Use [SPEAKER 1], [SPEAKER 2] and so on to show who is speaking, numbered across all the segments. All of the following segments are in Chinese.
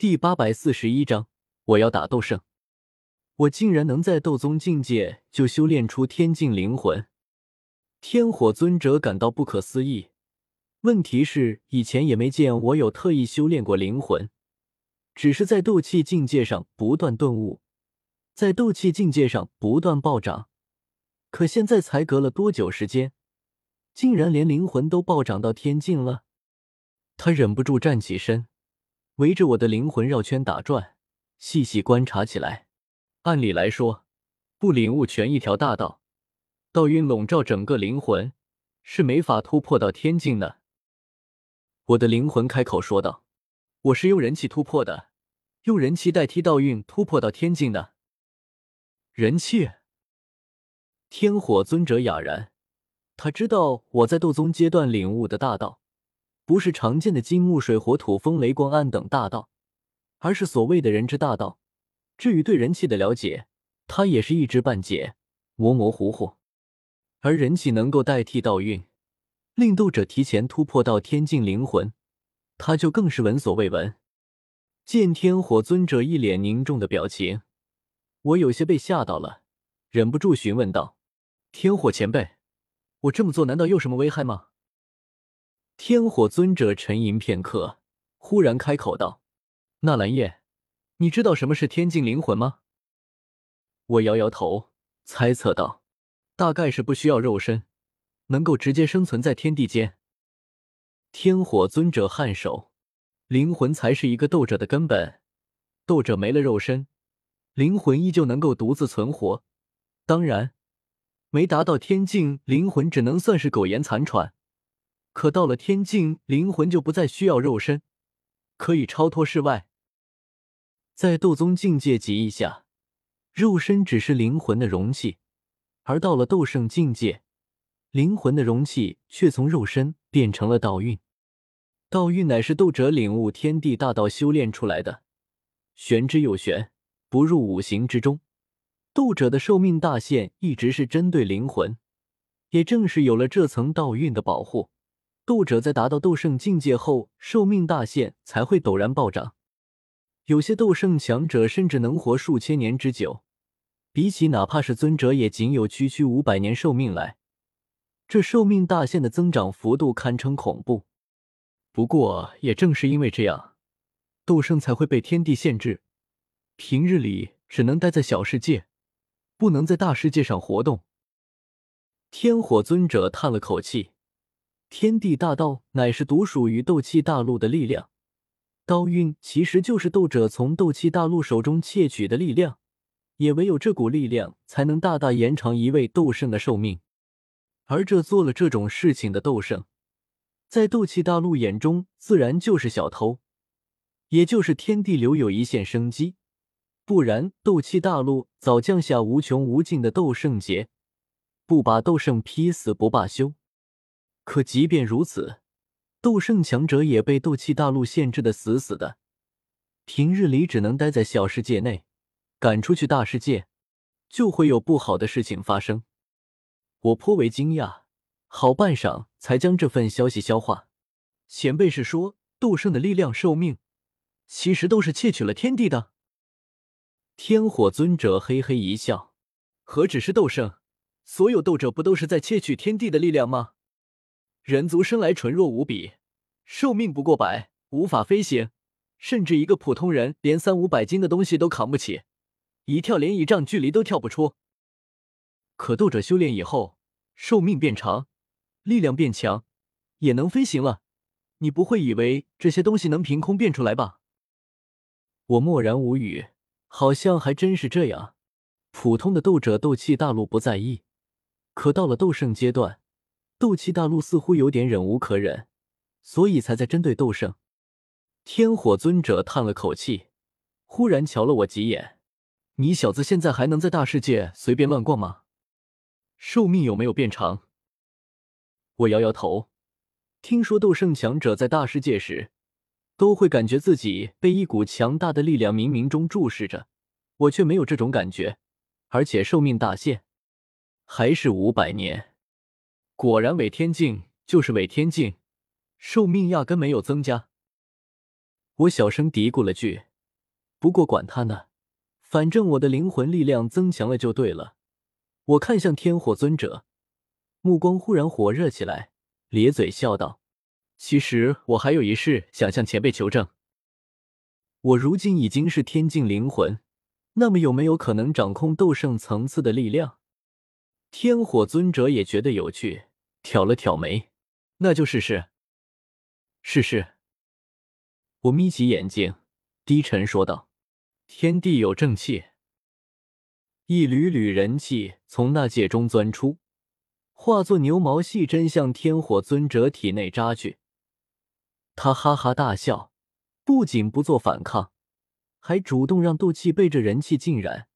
[SPEAKER 1] 第八百四十一章，我要打斗圣。我竟然能在斗宗境界就修炼出天境灵魂，天火尊者感到不可思议。问题是，以前也没见我有特意修炼过灵魂，只是在斗气境界上不断顿悟，在斗气境界上不断暴涨。可现在才隔了多久时间，竟然连灵魂都暴涨到天境了？他忍不住站起身。围着我的灵魂绕圈打转，细细观察起来。按理来说，不领悟全一条大道，道运笼罩整个灵魂，是没法突破到天境的。我的灵魂开口说道：“我是用人气突破的，用人气代替道运突破到天境的。”人气？天火尊者哑然，他知道我在斗宗阶段领悟的大道。不是常见的金木水火土风雷光暗等大道，而是所谓的人之大道。至于对人气的了解，他也是一知半解，模模糊糊。而人气能够代替道运，令斗者提前突破到天境灵魂，他就更是闻所未闻。见天火尊者一脸凝重的表情，我有些被吓到了，忍不住询问道：“天火前辈，我这么做难道有什么危害吗？”天火尊者沉吟片刻，忽然开口道：“纳兰叶，你知道什么是天境灵魂吗？”我摇摇头，猜测道：“大概是不需要肉身，能够直接生存在天地间。”天火尊者颔首：“灵魂才是一个斗者的根本，斗者没了肉身，灵魂依旧能够独自存活。当然，没达到天境，灵魂只能算是苟延残喘。”可到了天境，灵魂就不再需要肉身，可以超脱世外。在斗宗境界极意下，肉身只是灵魂的容器；而到了斗圣境界，灵魂的容器却从肉身变成了道运。道运乃是斗者领悟天地大道修炼出来的，玄之又玄，不入五行之中。斗者的寿命大限一直是针对灵魂，也正是有了这层道运的保护。斗者在达到斗圣境界后，寿命大限才会陡然暴涨。有些斗圣强者甚至能活数千年之久，比起哪怕是尊者，也仅有区区五百年寿命来。这寿命大限的增长幅度堪称恐怖。不过，也正是因为这样，斗圣才会被天地限制，平日里只能待在小世界，不能在大世界上活动。天火尊者叹了口气。天地大道乃是独属于斗气大陆的力量，刀运其实就是斗者从斗气大陆手中窃取的力量，也唯有这股力量才能大大延长一位斗圣的寿命。而这做了这种事情的斗圣，在斗气大陆眼中自然就是小偷，也就是天地留有一线生机，不然斗气大陆早降下无穷无尽的斗圣劫，不把斗圣劈死不罢休。可即便如此，斗圣强者也被斗气大陆限制的死死的，平日里只能待在小世界内，赶出去大世界，就会有不好的事情发生。我颇为惊讶，好半晌才将这份消息消化。前辈是说，斗圣的力量寿命，其实都是窃取了天地的？天火尊者嘿嘿一笑：“何止是斗圣，所有斗者不都是在窃取天地的力量吗？”人族生来纯弱无比，寿命不过百，无法飞行，甚至一个普通人连三五百斤的东西都扛不起，一跳连一丈距离都跳不出。可斗者修炼以后，寿命变长，力量变强，也能飞行了。你不会以为这些东西能凭空变出来吧？我默然无语，好像还真是这样。普通的斗者，斗气大陆不在意，可到了斗圣阶段。斗气大陆似乎有点忍无可忍，所以才在针对斗圣。天火尊者叹了口气，忽然瞧了我几眼：“你小子现在还能在大世界随便乱逛吗？寿命有没有变长？”我摇摇头。听说斗圣强者在大世界时，都会感觉自己被一股强大的力量冥冥中注视着，我却没有这种感觉，而且寿命大限还是五百年。果然，伪天境就是伪天境，寿命压根没有增加。我小声嘀咕了句，不过管他呢，反正我的灵魂力量增强了就对了。我看向天火尊者，目光忽然火热起来，咧嘴笑道：“其实我还有一事想向前辈求证。我如今已经是天境灵魂，那么有没有可能掌控斗圣层次的力量？”天火尊者也觉得有趣，挑了挑眉：“那就试试。”“试试。”我眯起眼睛，低沉说道。天地有正气，一缕缕人气从那界中钻出，化作牛毛细针向天火尊者体内扎去。他哈哈大笑，不仅不做反抗，还主动让斗气被这人气浸染。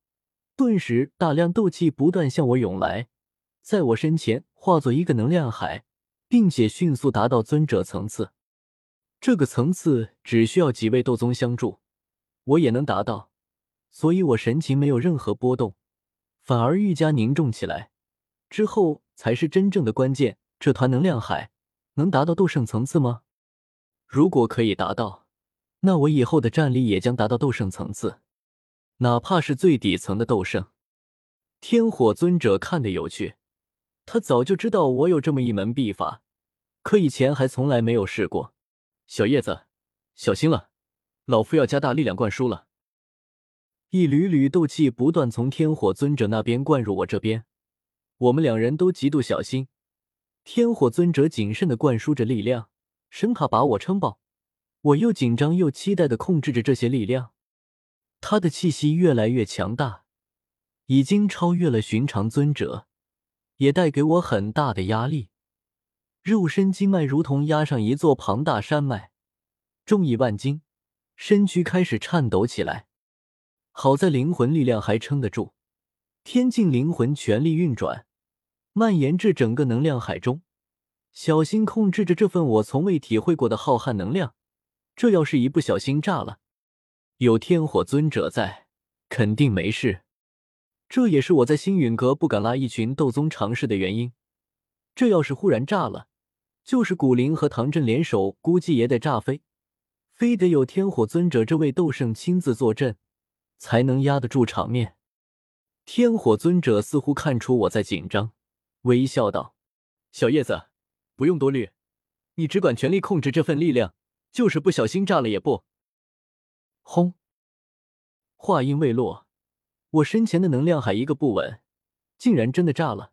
[SPEAKER 1] 顿时，大量斗气不断向我涌来，在我身前化作一个能量海，并且迅速达到尊者层次。这个层次只需要几位斗宗相助。我也能达到，所以我神情没有任何波动，反而愈加凝重起来。之后才是真正的关键，这团能量海能达到斗圣层次吗？如果可以达到，那我以后的战力也将达到斗圣层次，哪怕是最底层的斗圣。天火尊者看得有趣，他早就知道我有这么一门秘法，可以前还从来没有试过。小叶子，小心了。老夫要加大力量灌输了，一缕缕斗气不断从天火尊者那边灌入我这边，我们两人都极度小心。天火尊者谨慎的灌输着力量，生怕把我撑爆；我又紧张又期待的控制着这些力量。他的气息越来越强大，已经超越了寻常尊者，也带给我很大的压力。肉身经脉如同压上一座庞大山脉，重以万斤。身躯开始颤抖起来，好在灵魂力量还撑得住。天境灵魂全力运转，蔓延至整个能量海中，小心控制着这份我从未体会过的浩瀚能量。这要是一不小心炸了，有天火尊者在，肯定没事。这也是我在星陨阁不敢拉一群斗宗尝试的原因。这要是忽然炸了，就是古灵和唐振联手，估计也得炸飞。非得有天火尊者这位斗圣亲自坐镇，才能压得住场面。天火尊者似乎看出我在紧张，微笑道：“小叶子，不用多虑，你只管全力控制这份力量，就是不小心炸了也不……”轰！话音未落，我身前的能量海一个不稳，竟然真的炸了。